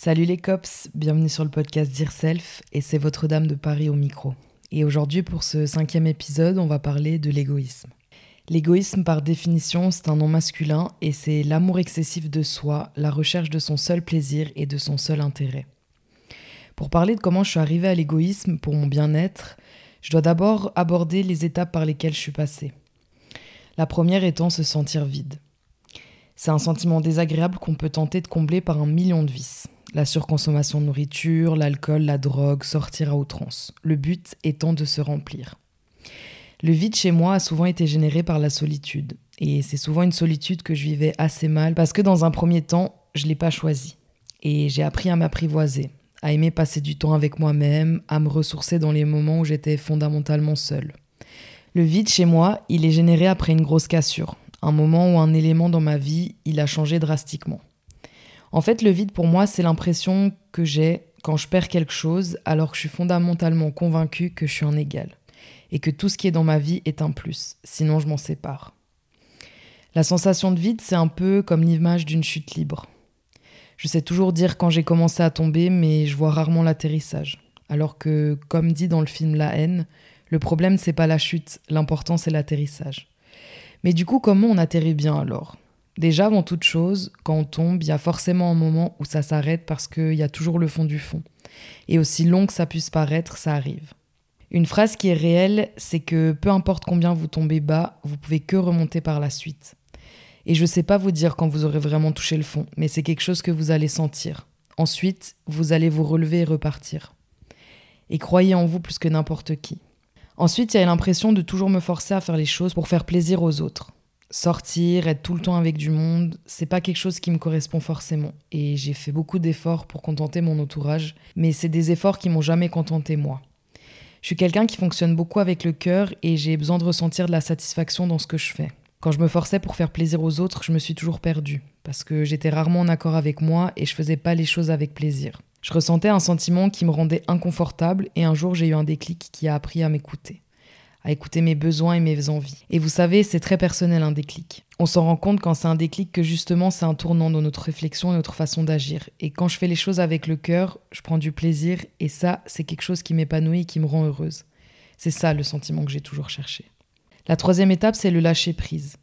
Salut les cops, bienvenue sur le podcast Self et c'est votre dame de Paris au micro. Et aujourd'hui pour ce cinquième épisode, on va parler de l'égoïsme. L'égoïsme par définition c'est un nom masculin et c'est l'amour excessif de soi, la recherche de son seul plaisir et de son seul intérêt. Pour parler de comment je suis arrivée à l'égoïsme pour mon bien-être, je dois d'abord aborder les étapes par lesquelles je suis passée. La première étant se sentir vide. C'est un sentiment désagréable qu'on peut tenter de combler par un million de vices la surconsommation de nourriture, l'alcool, la drogue, sortir à outrance. Le but étant de se remplir. Le vide chez moi a souvent été généré par la solitude. Et c'est souvent une solitude que je vivais assez mal parce que dans un premier temps, je ne l'ai pas choisie. Et j'ai appris à m'apprivoiser, à aimer passer du temps avec moi-même, à me ressourcer dans les moments où j'étais fondamentalement seule. Le vide chez moi, il est généré après une grosse cassure, un moment où un élément dans ma vie, il a changé drastiquement. En fait, le vide pour moi, c'est l'impression que j'ai quand je perds quelque chose alors que je suis fondamentalement convaincu que je suis un égal et que tout ce qui est dans ma vie est un plus, sinon je m'en sépare. La sensation de vide, c'est un peu comme l'image d'une chute libre. Je sais toujours dire quand j'ai commencé à tomber, mais je vois rarement l'atterrissage. Alors que, comme dit dans le film La haine, le problème c'est pas la chute, l'important c'est l'atterrissage. Mais du coup, comment on atterrit bien alors? Déjà, avant toute chose, quand on tombe, il y a forcément un moment où ça s'arrête parce qu'il y a toujours le fond du fond. Et aussi long que ça puisse paraître, ça arrive. Une phrase qui est réelle, c'est que peu importe combien vous tombez bas, vous pouvez que remonter par la suite. Et je ne sais pas vous dire quand vous aurez vraiment touché le fond, mais c'est quelque chose que vous allez sentir. Ensuite, vous allez vous relever et repartir. Et croyez en vous plus que n'importe qui. Ensuite, il y a l'impression de toujours me forcer à faire les choses pour faire plaisir aux autres sortir, être tout le temps avec du monde, c'est pas quelque chose qui me correspond forcément. Et j'ai fait beaucoup d'efforts pour contenter mon entourage, mais c'est des efforts qui m'ont jamais contenté moi. Je suis quelqu'un qui fonctionne beaucoup avec le cœur et j'ai besoin de ressentir de la satisfaction dans ce que je fais. Quand je me forçais pour faire plaisir aux autres, je me suis toujours perdue, parce que j'étais rarement en accord avec moi et je faisais pas les choses avec plaisir. Je ressentais un sentiment qui me rendait inconfortable et un jour j'ai eu un déclic qui a appris à m'écouter à écouter mes besoins et mes envies. Et vous savez, c'est très personnel un déclic. On s'en rend compte quand c'est un déclic que justement c'est un tournant dans notre réflexion et notre façon d'agir. Et quand je fais les choses avec le cœur, je prends du plaisir et ça, c'est quelque chose qui m'épanouit et qui me rend heureuse. C'est ça le sentiment que j'ai toujours cherché. La troisième étape, c'est le lâcher prise.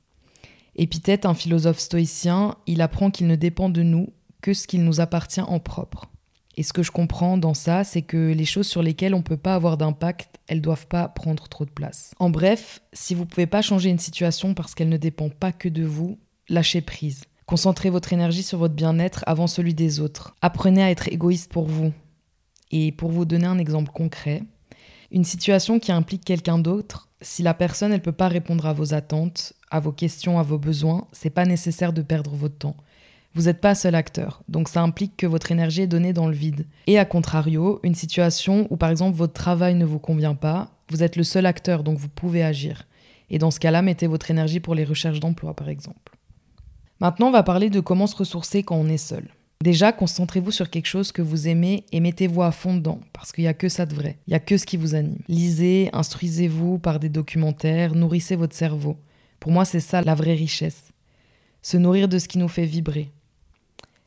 Épithète, un philosophe stoïcien, il apprend qu'il ne dépend de nous que ce qu'il nous appartient en propre. Et ce que je comprends dans ça, c'est que les choses sur lesquelles on ne peut pas avoir d'impact, elles doivent pas prendre trop de place. En bref, si vous ne pouvez pas changer une situation parce qu'elle ne dépend pas que de vous, lâchez prise. Concentrez votre énergie sur votre bien-être avant celui des autres. Apprenez à être égoïste pour vous. Et pour vous donner un exemple concret, une situation qui implique quelqu'un d'autre, si la personne ne peut pas répondre à vos attentes, à vos questions, à vos besoins, c'est pas nécessaire de perdre votre temps. Vous n'êtes pas seul acteur, donc ça implique que votre énergie est donnée dans le vide. Et à contrario, une situation où par exemple votre travail ne vous convient pas, vous êtes le seul acteur, donc vous pouvez agir. Et dans ce cas-là, mettez votre énergie pour les recherches d'emploi par exemple. Maintenant, on va parler de comment se ressourcer quand on est seul. Déjà, concentrez-vous sur quelque chose que vous aimez et mettez-vous à fond dedans, parce qu'il n'y a que ça de vrai. Il n'y a que ce qui vous anime. Lisez, instruisez-vous par des documentaires, nourrissez votre cerveau. Pour moi, c'est ça la vraie richesse. Se nourrir de ce qui nous fait vibrer.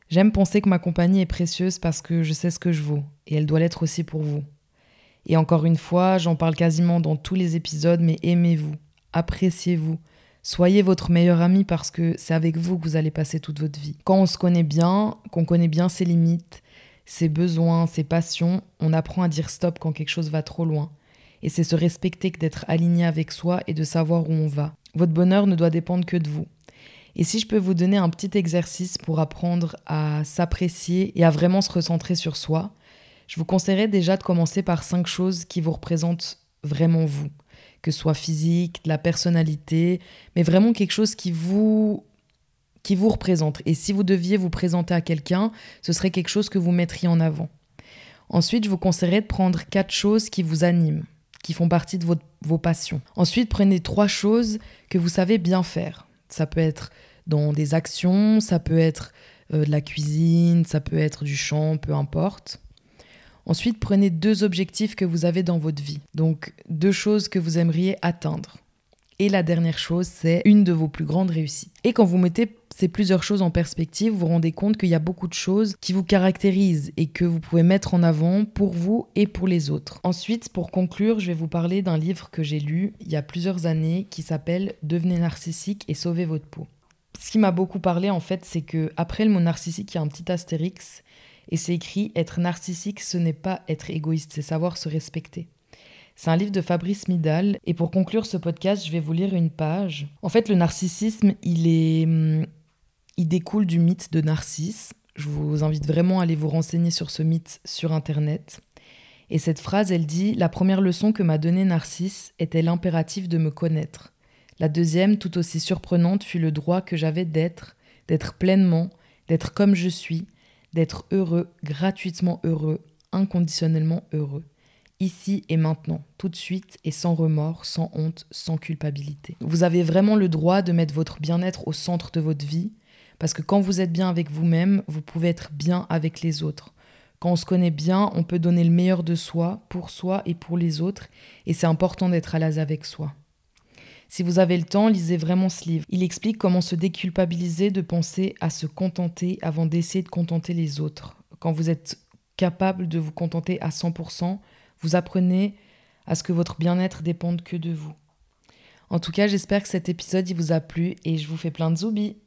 J'aime penser que ma compagnie est précieuse parce que je sais ce que je vaux, et elle doit l'être aussi pour vous. Et encore une fois, j'en parle quasiment dans tous les épisodes, mais aimez-vous, appréciez-vous, soyez votre meilleur ami parce que c'est avec vous que vous allez passer toute votre vie. Quand on se connaît bien, qu'on connaît bien ses limites, ses besoins, ses passions, on apprend à dire stop quand quelque chose va trop loin. Et c'est se respecter que d'être aligné avec soi et de savoir où on va. Votre bonheur ne doit dépendre que de vous. Et si je peux vous donner un petit exercice pour apprendre à s'apprécier et à vraiment se recentrer sur soi, je vous conseillerais déjà de commencer par cinq choses qui vous représentent vraiment vous, que ce soit physique, de la personnalité, mais vraiment quelque chose qui vous qui vous représente. Et si vous deviez vous présenter à quelqu'un, ce serait quelque chose que vous mettriez en avant. Ensuite, je vous conseillerais de prendre quatre choses qui vous animent, qui font partie de vos passions. Ensuite, prenez trois choses que vous savez bien faire. Ça peut être dans des actions, ça peut être euh, de la cuisine, ça peut être du chant, peu importe. Ensuite, prenez deux objectifs que vous avez dans votre vie. Donc, deux choses que vous aimeriez atteindre. Et la dernière chose, c'est une de vos plus grandes réussites. Et quand vous mettez ces plusieurs choses en perspective, vous vous rendez compte qu'il y a beaucoup de choses qui vous caractérisent et que vous pouvez mettre en avant pour vous et pour les autres. Ensuite, pour conclure, je vais vous parler d'un livre que j'ai lu il y a plusieurs années qui s'appelle Devenez narcissique et sauvez votre peau. Ce qui m'a beaucoup parlé en fait, c'est que après le mot narcissique, il y a un petit astérix et c'est écrit être narcissique, ce n'est pas être égoïste, c'est savoir se respecter. C'est un livre de Fabrice Midal. Et pour conclure ce podcast, je vais vous lire une page. En fait, le narcissisme, il, est, hum, il découle du mythe de Narcisse. Je vous invite vraiment à aller vous renseigner sur ce mythe sur Internet. Et cette phrase, elle dit La première leçon que m'a donnée Narcisse était l'impératif de me connaître. La deuxième, tout aussi surprenante, fut le droit que j'avais d'être, d'être pleinement, d'être comme je suis, d'être heureux, gratuitement heureux, inconditionnellement heureux ici et maintenant, tout de suite et sans remords, sans honte, sans culpabilité. Vous avez vraiment le droit de mettre votre bien-être au centre de votre vie, parce que quand vous êtes bien avec vous-même, vous pouvez être bien avec les autres. Quand on se connaît bien, on peut donner le meilleur de soi, pour soi et pour les autres, et c'est important d'être à l'aise avec soi. Si vous avez le temps, lisez vraiment ce livre. Il explique comment se déculpabiliser de penser à se contenter avant d'essayer de contenter les autres. Quand vous êtes capable de vous contenter à 100%, vous apprenez à ce que votre bien-être dépende que de vous. En tout cas, j'espère que cet épisode vous a plu et je vous fais plein de zoubis.